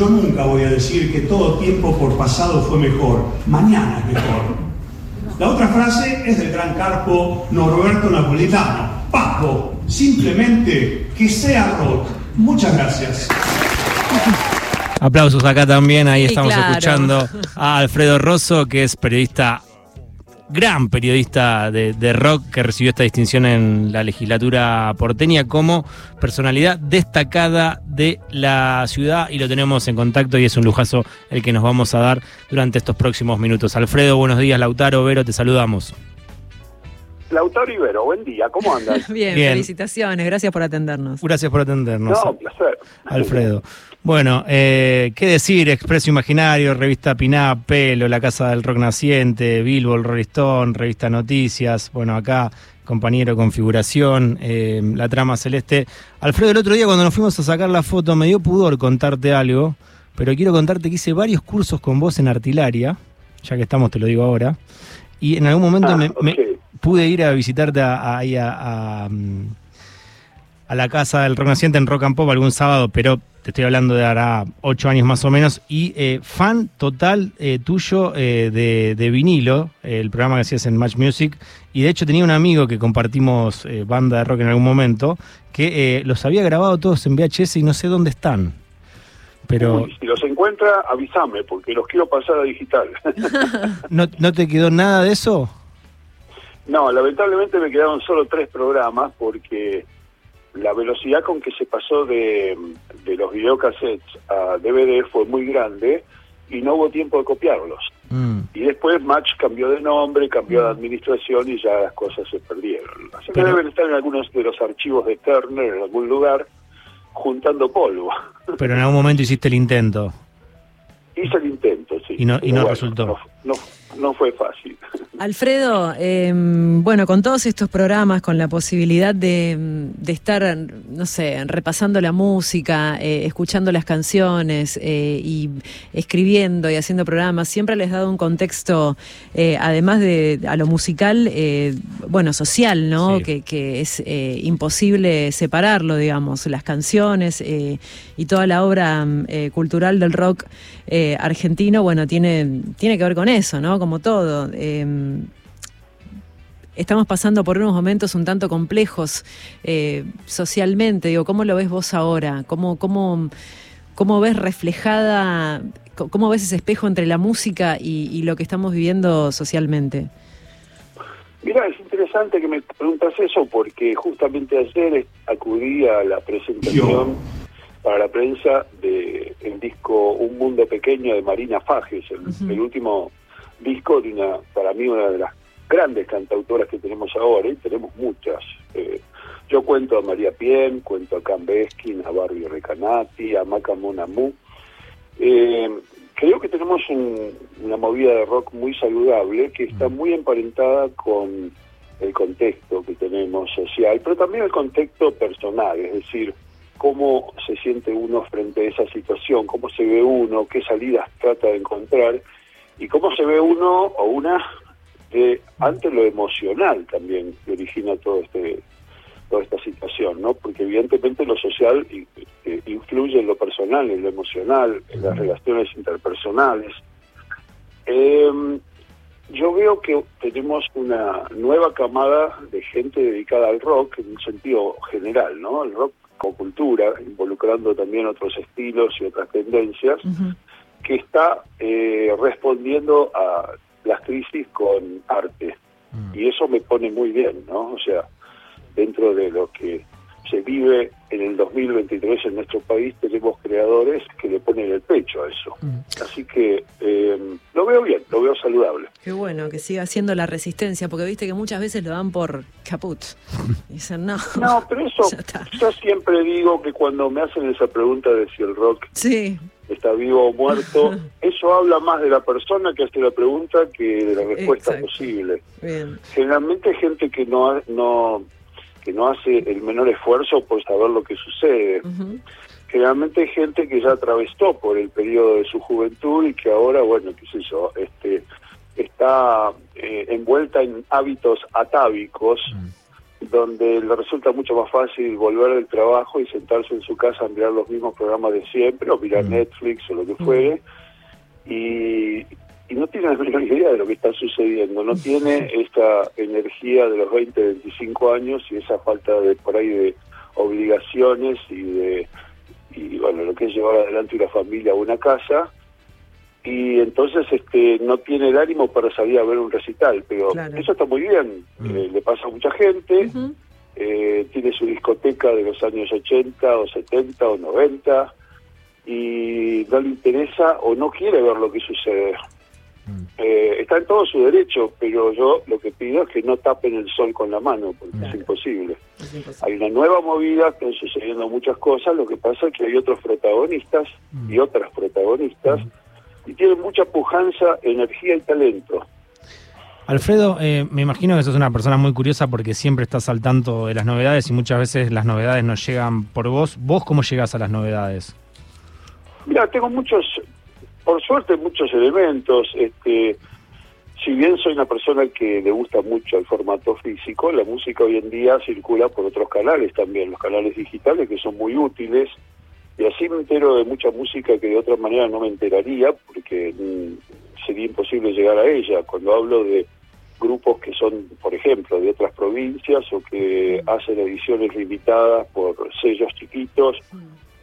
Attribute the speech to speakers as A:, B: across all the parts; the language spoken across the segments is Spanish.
A: yo nunca voy a decir que todo tiempo por pasado fue mejor, mañana es mejor. La otra frase es del gran carpo Norberto Napolitano. Papo, simplemente que sea rock. Muchas gracias.
B: Aplausos acá también, ahí
C: Sí,
B: estamos
C: claro.
B: escuchando a Alfredo Rosso, que es periodista, gran periodista de, de rock, que recibió esta distinción en la legislatura porteña como personalidad destacada de la ciudad y lo tenemos en contacto y es un lujazo el que nos vamos a dar durante estos próximos minutos. Alfredo, buenos días, Lautaro, Vero, te saludamos.
D: Lautaro Ibero, buen día, ¿cómo andas?
C: Bien,
B: Bien.
C: felicitaciones, gracias por atendernos.
B: Gracias por atendernos.
D: No, placer.
B: Alfredo. Bueno, eh, ¿qué decir? Expreso Imaginario, revista Piná, Pelo, La Casa del Rock Naciente, Billboard, Rolling Stone, revista Noticias, bueno, acá compañero Configuración, eh, La Trama Celeste. Alfredo, el otro día cuando nos fuimos a sacar la foto me dio pudor contarte algo, pero quiero contarte que hice varios cursos con vos en artilaria, ya que estamos, te lo digo ahora, y en algún momento
D: Ah,
B: me, pude ir a visitarte a, a- ahí a- a, mm, a la casa del rock naciente en Rock and Pop algún sábado, pero te estoy hablando de ahora ocho años más o menos, y eh, fan total eh, tuyo eh, de, de vinilo, el programa que hacías en Match Music, y de hecho tenía un amigo que compartimos eh, banda de rock en algún momento, que eh, los había grabado todos en VHS y no sé dónde están. Pero
D: Uy, si los encuentra, avísame, porque los quiero pasar a digital.
B: ¿no, ¿no te quedó nada de eso?
D: no, lamentablemente me quedaron solo tres programas porque la velocidad con que se pasó de, de los videocassettes a DVD fue muy grande y no hubo tiempo de copiarlos.
B: Mm.
D: Y después Match cambió de nombre, cambió de administración y ya las cosas se perdieron. Así que deben estar en algunos de los archivos de Turner, en algún lugar, juntando polvo.
B: Pero en algún momento hiciste el intento.
D: Hice el intento, sí.
B: Y no- y resultó.
D: No, no, no fue fácil.
C: Alfredo, eh, bueno, con todos estos programas, con la posibilidad de, de estar, no sé, repasando la música, eh, escuchando las canciones eh, y escribiendo y haciendo programas, siempre les ha dado un contexto, eh, además de a lo musical, eh, bueno, social, ¿no?
B: Sí.
C: Que, que es eh, imposible separarlo, digamos, las canciones eh, y toda la obra cultural del rock eh, argentino, bueno, tiene, tiene que ver con eso, ¿no? Como todo. Eh, estamos pasando por unos momentos un tanto complejos eh, socialmente. Digo, ¿cómo lo ves vos ahora? ¿Cómo, cómo, cómo ves reflejada, cómo ves ese espejo entre la música y, y lo que estamos viviendo socialmente?
D: Mira, es interesante que me preguntas eso porque justamente ayer acudí a la presentación para la prensa de el disco Un Mundo Pequeño de Marina Fajes, el último disco de una, para mí, una de las grandes cantautoras que tenemos ahora, y tenemos muchas. Eh, yo cuento a María Pien, cuento a Cam Beskin, a Barbie Recanati, a Maca Monamu. Eh, creo que tenemos un- una movida de rock muy saludable que está muy emparentada con el contexto que tenemos social, pero también el contexto personal, es decir, cómo se siente uno frente a esa situación, cómo se ve uno, qué salidas trata de encontrar y cómo se ve uno o una eh, ante lo emocional también que origina todo este toda esta situación, ¿no? Porque evidentemente lo social eh, influye en lo personal, en lo emocional, en las relaciones interpersonales. Eh, yo veo que tenemos una nueva camada de gente dedicada al rock en un sentido general, ¿no? El rock como cultura, involucrando también otros estilos y otras tendencias. Que está eh, respondiendo a las crisis con arte. Y eso me pone muy bien, ¿no? O sea, dentro de lo que se vive en el 2023 en nuestro país, tenemos creadores que le ponen el pecho a eso. Así que eh, lo veo bien, lo veo saludable.
C: Qué bueno que siga siendo la resistencia, porque viste que muchas veces lo dan por caput. Y dicen, no.
D: No, pero eso, yo siempre digo que cuando me hacen esa pregunta de si el rock
C: Sí,
D: está vivo o muerto, eso habla más de la persona que hace la pregunta que de la respuesta
C: Exacto.
D: posible.
C: bien.
D: Generalmente hay gente que no, ha- no que no hace el menor esfuerzo por saber lo que sucede.
C: Ujú.
D: Generalmente hay gente que ya atravesó por el periodo de su juventud y que ahora, bueno, qué sé yo, este, está eh, envuelta en hábitos atávicos donde le resulta mucho más fácil volver del trabajo y sentarse en su casa a mirar los mismos programas de siempre, o mirar
B: Mm.
D: Netflix o lo que fuere, y, y no tiene la menor idea de lo que está sucediendo, no tiene esta energía de los 20, 25 años y esa falta de por ahí de obligaciones y de y bueno lo que es llevar adelante una familia o una casa y entonces este no tiene el ánimo para salir a ver un recital pero
C: Claro.
D: eso está muy bien
B: Mm.
D: eh, le pasa a mucha gente eh, tiene su discoteca de los años 80 o 70 o 90 y no le interesa o no quiere ver lo que sucede.
B: Mm.
D: Eh, está en todo su derecho, pero yo lo que pido es que no tapen el sol con la mano, porque
C: Claro.
D: es imposible.
C: Es imposible.
D: Hay una nueva movida, están sucediendo muchas cosas, lo que pasa es que hay otros protagonistas y otras protagonistas, y tienen mucha pujanza, energía y talento.
B: Alfredo, eh, me imagino que sos una persona muy curiosa porque siempre estás al tanto de las novedades y muchas veces las novedades no llegan por vos. ¿Vos cómo llegás a las novedades?
D: Mira, tengo muchos, por suerte, muchos elementos. Este, si bien soy una persona que le gusta mucho el formato físico, la música hoy en día circula por otros canales también, los canales digitales que son muy útiles. Y así me entero de mucha música que de otra manera no me enteraría porque mm, sería imposible llegar a ella. Cuando hablo de grupos que son, por ejemplo, de otras provincias o que hacen ediciones limitadas por sellos chiquitos,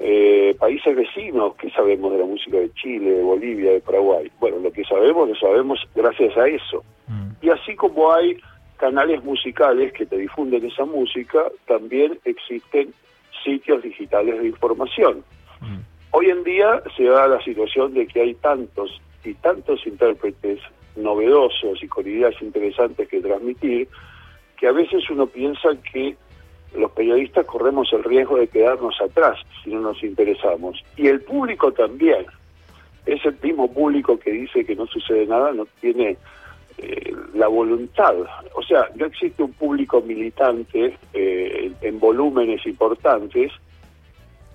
D: eh, países vecinos, que sabemos de la música de Chile, de Bolivia, de Paraguay? Bueno, lo que sabemos lo sabemos gracias a eso.
B: Mm.
D: Y así como hay canales musicales que te difunden esa música, también existen sitios digitales de información.
B: Mm.
D: Hoy en día se da la situación de que hay tantos y tantos intérpretes novedosos y con ideas interesantes que transmitir, que a veces uno piensa que los periodistas corremos el riesgo de quedarnos atrás si no nos interesamos. Y el público también. Es el mismo público que dice que no sucede nada, no tiene eh, la voluntad. O sea, no existe un público militante eh, en volúmenes importantes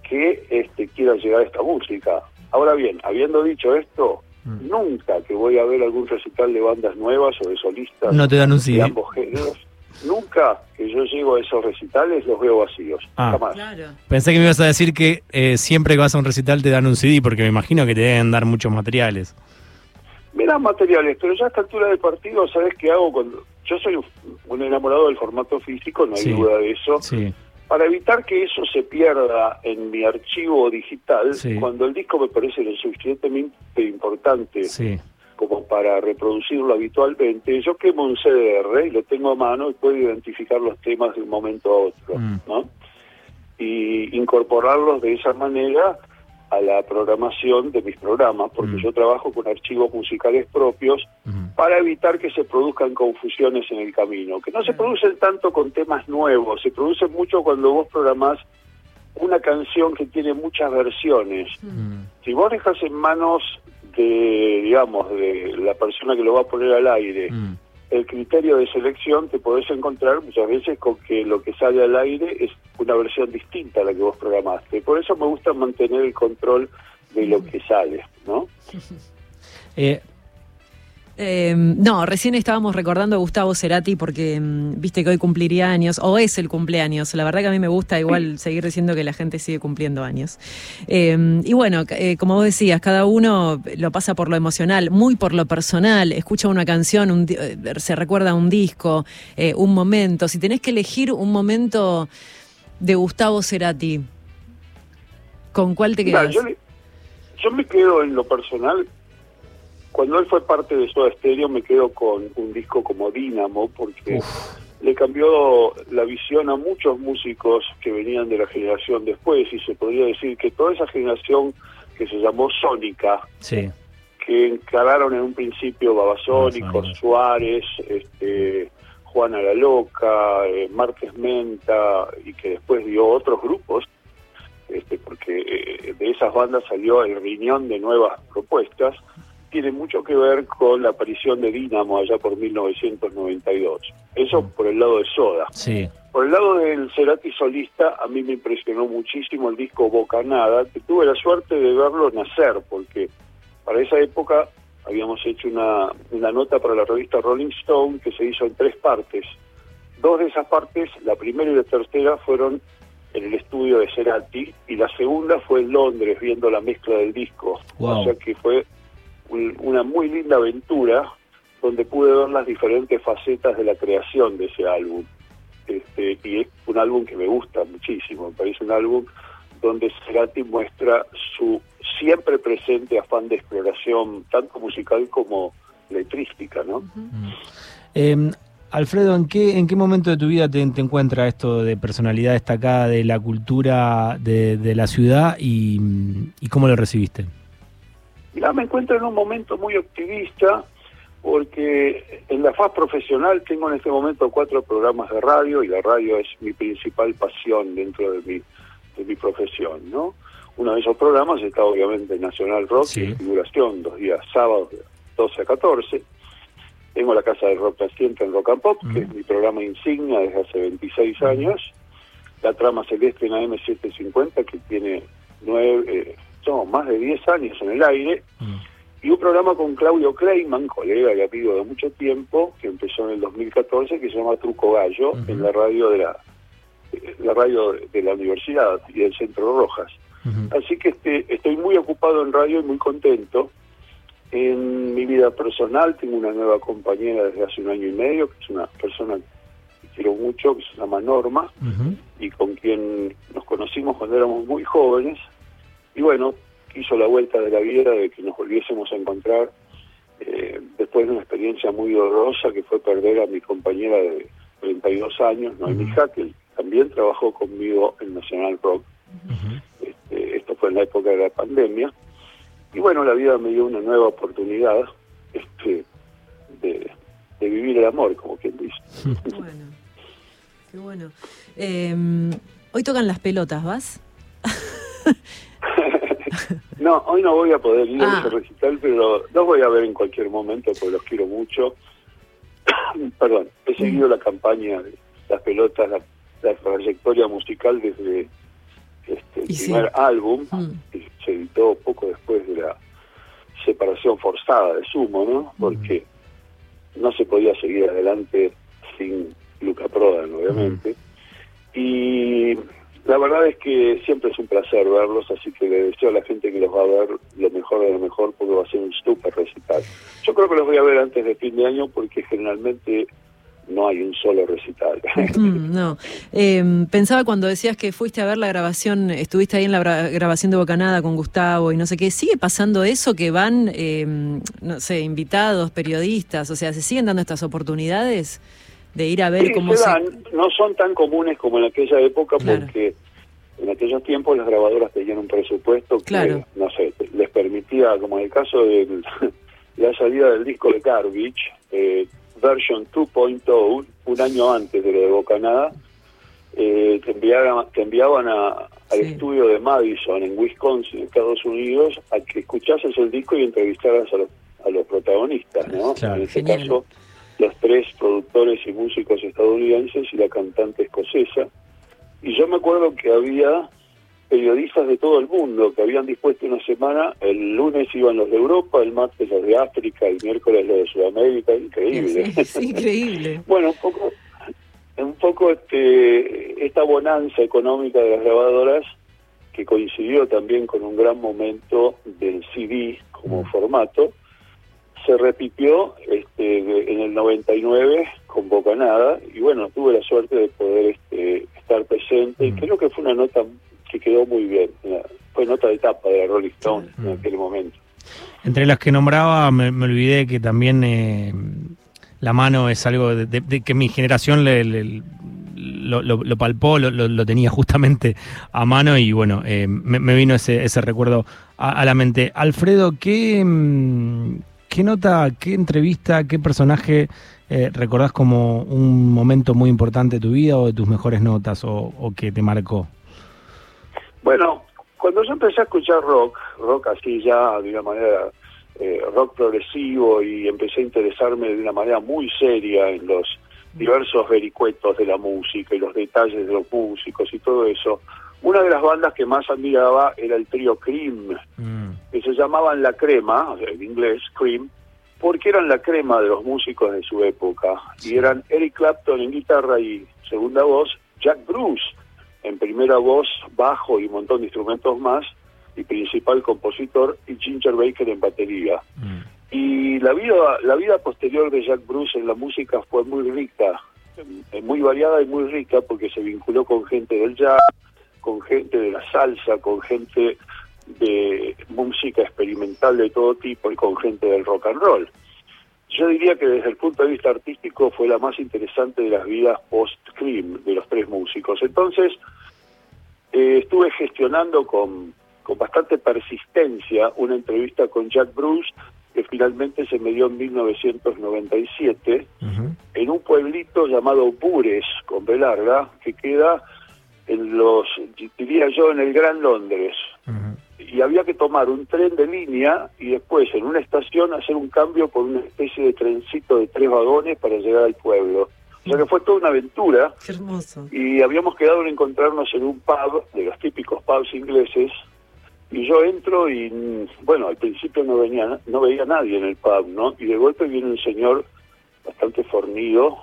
D: que este, quiera llegar a esta música. Ahora bien, habiendo dicho esto,
B: Mm.
D: nunca que voy a ver algún recital de bandas nuevas o de solistas
B: No te dan un
D: de
B: CD.
D: ambos géneros, nunca que yo llego a esos recitales los veo vacíos,
B: Ah.
D: jamás.
C: Claro.
B: Pensé que me ibas a decir que eh, siempre que vas a un recital te dan un CD porque me imagino que te deben dar muchos materiales.
D: Me dan materiales, pero ya a esta altura del partido, ¿sabes qué hago? cuando Yo soy un, enamorado del formato físico, no hay
B: Sí.
D: duda de eso.
B: Sí.
D: Para evitar que eso se pierda en mi archivo digital,
B: Sí.
D: cuando el disco me parece lo suficientemente importante como para reproducirlo habitualmente, yo quemo un CDR y lo tengo a mano y puedo identificar los temas de un momento a otro,
B: Mm.
D: ¿no? Y incorporarlos de esa manera a la programación de mis programas, porque
B: Mm.
D: yo trabajo con archivos musicales propios para evitar que se produzcan confusiones en el camino, que no se producen tanto con temas nuevos, se producen mucho cuando vos programás una canción que tiene muchas versiones.
B: Mm.
D: Si vos dejas en manos de, digamos, de la persona que lo va a poner al aire,
B: Mm.
D: El criterio de selección, te podés encontrar muchas veces con que lo que sale al aire es una versión distinta a la que vos programaste. Por eso me gusta mantener el control de lo que sale, ¿no?
B: Eh,
C: Eh, no, recién estábamos recordando a Gustavo Cerati porque mm, viste que hoy cumpliría años, o es el cumpleaños. La verdad que a mí me gusta igual seguir diciendo que la gente sigue cumpliendo años. Eh, y bueno, eh, como vos decías, cada uno lo pasa por lo emocional, muy por lo personal. Escucha una canción, un eh, se recuerda un disco, eh, un momento. Si tenés que elegir un momento de Gustavo Cerati, ¿con cuál te
D: Mira,
C: quedas?
D: yo me quedo en lo personal, cuando él fue parte de Soda Stereo, me quedo con un disco como Dínamo, porque le cambió la visión a muchos músicos que venían de la generación después, y se podría decir que toda esa generación que se llamó Sónica,
B: sí.
D: que encararon en un principio Babasónicos. Suárez, este, Juana la Loca, eh, Márquez Menta, y que después dio otros grupos, este, porque eh, de esas bandas salió el riñón de nuevas propuestas, tiene mucho que ver con la aparición de Dínamo allá por 1992. Eso por el lado de Soda.
B: Sí.
D: Por el lado del Cerati solista, a mí me impresionó muchísimo el disco Bocanada, que tuve la suerte de verlo nacer, porque para esa época habíamos hecho una, una nota para la revista Rolling Stone que se hizo en tres partes. dos de esas partes, la primera y la tercera, fueron en el estudio de Cerati y la segunda fue en Londres viendo la mezcla del disco.
B: Wow.
D: O sea que fue un- una muy linda aventura donde pude ver las diferentes facetas de la creación de ese álbum. Este, y es un álbum que me gusta muchísimo, me parece un álbum donde Cerati muestra su siempre presente afán de exploración, tanto musical como letrística, ¿no?
B: Eh, Alfredo, ¿en qué, ¿en qué momento de tu vida te, te encuentra esto de personalidad destacada de la cultura de, de la ciudad y, y cómo lo recibiste?
D: Mirá, me encuentro en un momento muy optimista porque en la faz profesional tengo en este momento cuatro programas de radio y la radio es mi principal pasión dentro de mi, de mi profesión, ¿no? Uno de esos programas está obviamente Nacional Rock,
B: Sí.
D: en figuración, dos días sábados de 12 a 14. Tengo la Casa del Rock Naciente en Rock and Pop, que es mi programa insignia desde hace 26 años. La Trama Celeste en AM750, que tiene nueve, eh, más de 10 años en el aire. Y un programa con Claudio Kleiman, colega y amigo de mucho tiempo, que empezó en el 2014, que se llama Truco Gallo, en la radio de la, la radio de la universidad y del Centro Rojas. Así que este, estoy muy ocupado en radio y muy contento. En mi vida personal tengo una nueva compañera desde hace un año y medio, que es una persona que quiero mucho, que se llama Norma, y con quien nos conocimos cuando éramos muy jóvenes. Y bueno, quiso la vuelta de la vida de que nos volviésemos a encontrar eh, después de una experiencia muy dolorosa que fue perder a mi compañera de 32 años, Noemí
B: Ujú.
D: Hackel. También trabajó conmigo en Nacional Rock. Este, esto fue en la época de la pandemia. Y bueno, la vida me dio una nueva oportunidad este, de, de vivir el amor, como quien dice.
C: Bueno, qué bueno. Eh, hoy tocan las pelotas, ¿vas?
D: No, hoy no voy a poder ir
C: Ah.
D: a ese recital, pero los voy a ver en cualquier momento porque los quiero mucho. Perdón, he seguido la campaña de las pelotas, la, la trayectoria musical desde este, el
C: sí.
D: primer álbum,
C: Mm.
D: que se editó poco después de la separación forzada de Sumo, ¿no? Porque no se podía seguir adelante sin Luca Prodan, obviamente. Y la verdad es que siempre es un placer verlos, así que le deseo a la gente que los va a ver lo mejor de lo mejor porque va a ser un super recital. Yo creo que los voy a ver antes de fin de año porque generalmente no hay un solo recital.
C: Mm, no. Eh, pensaba cuando decías que fuiste a ver la grabación, estuviste ahí en la grabación de Bocanada con Gustavo y no sé qué. ¿Sigue pasando eso que van, eh, no sé, invitados, periodistas? O sea, ¿se siguen dando estas oportunidades de ir a ver
D: Sí,
C: cómo
D: se no son tan comunes como en aquella época
C: Claro.
D: porque en aquellos tiempos las grabadoras tenían un presupuesto que,
C: Claro.
D: no sé, les permitía, como en el caso de la salida del disco de Garbage, eh, version 2.0, un año antes de lo de Bocanada, eh, te, enviaban, te enviaban a- al
C: Sí.
D: estudio de Madison en Wisconsin, Estados Unidos, a que escuchases el disco y entrevistaras a los, a los protagonistas, ¿no?
B: Claro.
D: en este
C: Genial.
D: caso, los tres productores y músicos estadounidenses y la cantante escocesa. Y yo me acuerdo que había periodistas de todo el mundo que habían dispuesto una semana, el lunes iban los de Europa, el martes los de África, el miércoles los de Sudamérica, increíble.
C: Increíble.
D: Bueno, un poco, un poco este, esta bonanza económica de las grabadoras que coincidió también con un gran momento del CD como formato, se repitió este, en el 99 con Bocanada y bueno, tuve la suerte de poder este, estar presente y
B: Mm.
D: creo que fue una nota que quedó muy bien, fue nota de tapa de la Rolling Stone en aquel momento.
B: Entre las que nombraba, me, me olvidé que también eh, la mano es algo de, de- de que mi generación le- le- lo, lo- lo palpó, lo, tenía justamente a mano y bueno, eh, me, me vino ese, ese recuerdo a, a la mente. Alfredo, ¿qué, mm, ¿qué nota, qué entrevista, qué personaje eh, recordás como un momento muy importante de tu vida o de tus mejores notas o, que te marcó?
D: Bueno, cuando yo empecé a escuchar rock, rock así ya de una manera eh, rock progresivo y empecé a interesarme de una manera muy seria en los diversos vericuetos de la música y los detalles de los músicos y todo eso, una de las bandas que más admiraba era el trío Cream,
B: Mm,
D: que se llamaban La Crema, en inglés Cream, porque eran la crema de los músicos de su época. Y eran Eric Clapton en guitarra y segunda voz, Jack Bruce en primera voz, bajo y un montón de instrumentos más, y principal compositor, y Ginger Baker en batería. Mm. Y la vida, la vida posterior de Jack Bruce en la música fue muy rica, muy variada y muy rica, porque se vinculó con gente del jazz, con gente de la salsa, con gente de música experimental de todo tipo y con gente del rock and roll. Yo diría que desde el punto de vista artístico fue la más interesante de las vidas post-Cream de los tres músicos. Entonces, eh, estuve gestionando con, con bastante persistencia una entrevista con Jack Bruce que finalmente se me dio en 1997 en un pueblito llamado Bures, con B larga, que queda en los, diría yo, en el Gran Londres y había que tomar un tren de línea y después en una estación hacer un cambio por una especie de trencito de tres vagones para llegar al pueblo. O sea que fue toda una aventura.
C: Qué hermoso.
D: Y habíamos quedado en encontrarnos en un pub, de los típicos pubs ingleses, y yo entro y, bueno, al principio no, venía, no veía a nadie en el pub, ¿no? Y de golpe viene un señor bastante fornido,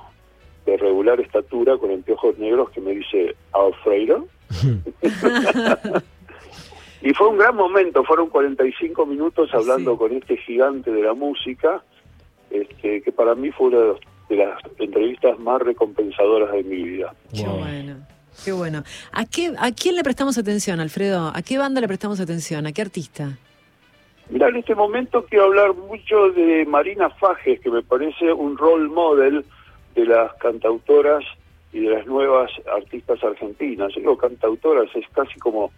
D: de regular estatura, con anteojos negros, que me dice, Alfredo. Y fue un gran momento, fueron 45 minutos hablando con este gigante de la música, este, que para mí fue una de, las entrevistas más recompensadoras de mi vida.
C: Qué bueno. Qué bueno. ¿A, qué, ¿A quién le prestamos atención, Alfredo? ¿A qué banda le prestamos atención? ¿A qué artista?
D: Mira, en este momento quiero hablar mucho de Marina Fajes, que me parece un role model de las cantautoras y de las nuevas artistas argentinas. Yo digo cantautoras, es casi como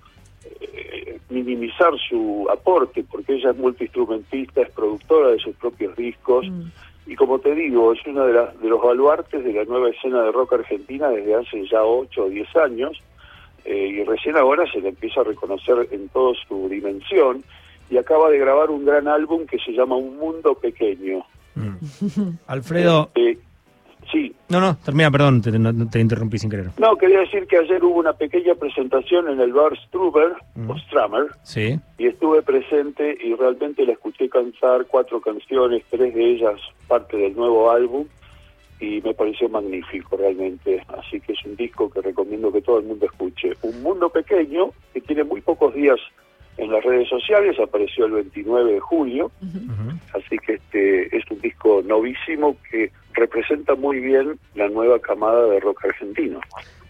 D: eh, minimizar su aporte, porque ella es multiinstrumentista, es productora de sus propios discos, mm. y como te digo, es uno de, las, de los baluartes de la nueva escena de rock argentina desde hace ya 8 o 10 años, eh, y recién ahora se le empieza a reconocer en toda su dimensión, y acaba de grabar un gran álbum que se llama Un Mundo Pequeño.
B: Mm. Alfredo,
D: este, Sí.
B: No, no, termina, perdón, te, interrumpí sin querer.
D: No, quería decir que ayer hubo una pequeña presentación en el bar Struber, o Stramer,
B: sí.
D: y estuve presente y realmente la escuché cantar cuatro canciones, tres de ellas parte del nuevo álbum, y me pareció magnífico realmente. Así que es un disco que recomiendo que todo el mundo escuche. Un mundo pequeño que tiene muy pocos días en las redes sociales, apareció el 29 de julio, así que este es un disco novísimo que representa muy bien la nueva camada de rock argentino.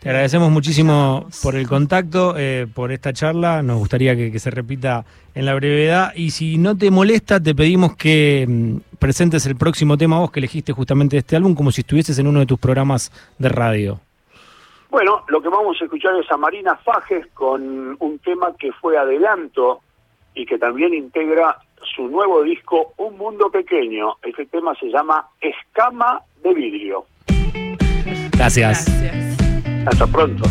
B: Te agradecemos muchísimo por el contacto, eh, por esta charla, nos gustaría que, se repita en la brevedad y si no te molesta te pedimos que mm, presentes el próximo tema vos que elegiste justamente de este álbum como si estuvieses en uno de tus programas de radio.
D: Bueno, lo que vamos a escuchar es a Marina Fajes con un tema que fue adelanto y que también integra su nuevo disco Un Mundo Pequeño. Este tema se llama Escama de Vidrio.
B: Gracias.
D: Hasta pronto.